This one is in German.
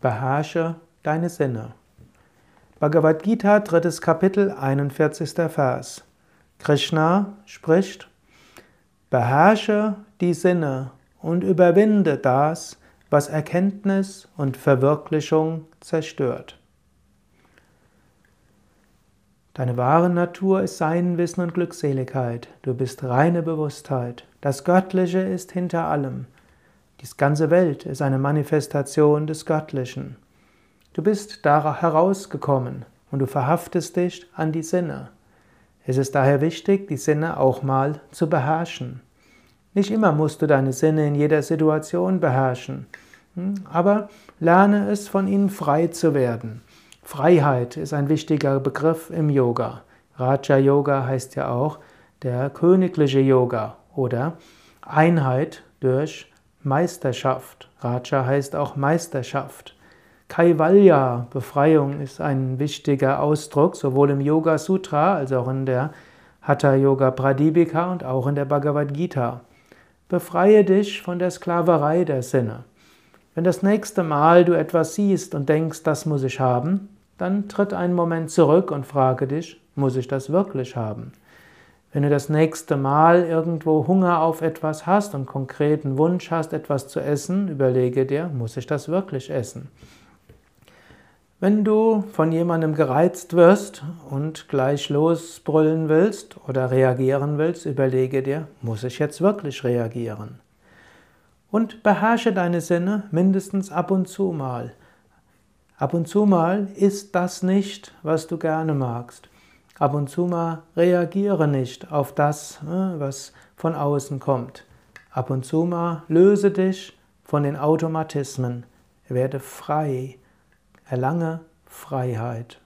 Beherrsche deine Sinne. Bhagavad Gita, drittes Kapitel, 41. Vers. Krishna spricht, beherrsche die Sinne und überwinde das, was Erkenntnis und Verwirklichung zerstört. Deine wahre Natur ist Sein, Wissen und Glückseligkeit. Du bist reine Bewusstheit. Das Göttliche ist hinter allem. Die ganze Welt ist eine Manifestation des Göttlichen. Du bist da herausgekommen und du verhaftest dich an die Sinne. Es ist daher wichtig, die Sinne auch mal zu beherrschen. Nicht immer musst du deine Sinne in jeder Situation beherrschen, hm? aber lerne es, von ihnen frei zu werden. Freiheit ist ein wichtiger Begriff im Yoga. Raja Yoga heißt ja auch der königliche Yoga oder Einheit durch Meisterschaft. Raja heißt auch Meisterschaft. Kaivalya, Befreiung, ist ein wichtiger Ausdruck, sowohl im Yoga Sutra als auch in der Hatha Yoga Pradipika und auch in der Bhagavad Gita. Befreie dich von der Sklaverei der Sinne. Wenn das nächste Mal du etwas siehst und denkst, das muss ich haben, dann tritt einen Moment zurück und frage dich, muss ich das wirklich haben? Wenn du das nächste Mal irgendwo Hunger auf etwas hast und konkreten Wunsch hast, etwas zu essen, überlege dir, muss ich das wirklich essen? Wenn du von jemandem gereizt wirst und gleich losbrüllen willst oder reagieren willst, überlege dir, muss ich jetzt wirklich reagieren? Und beherrsche deine Sinne mindestens ab und zu mal. Ab und zu mal ist das nicht, was du gerne magst. Ab und zu mal reagiere nicht auf das, äh, was von außen kommt. Ab und zu mal löse dich von den Automatismen. Werde frei. Erlange Freiheit.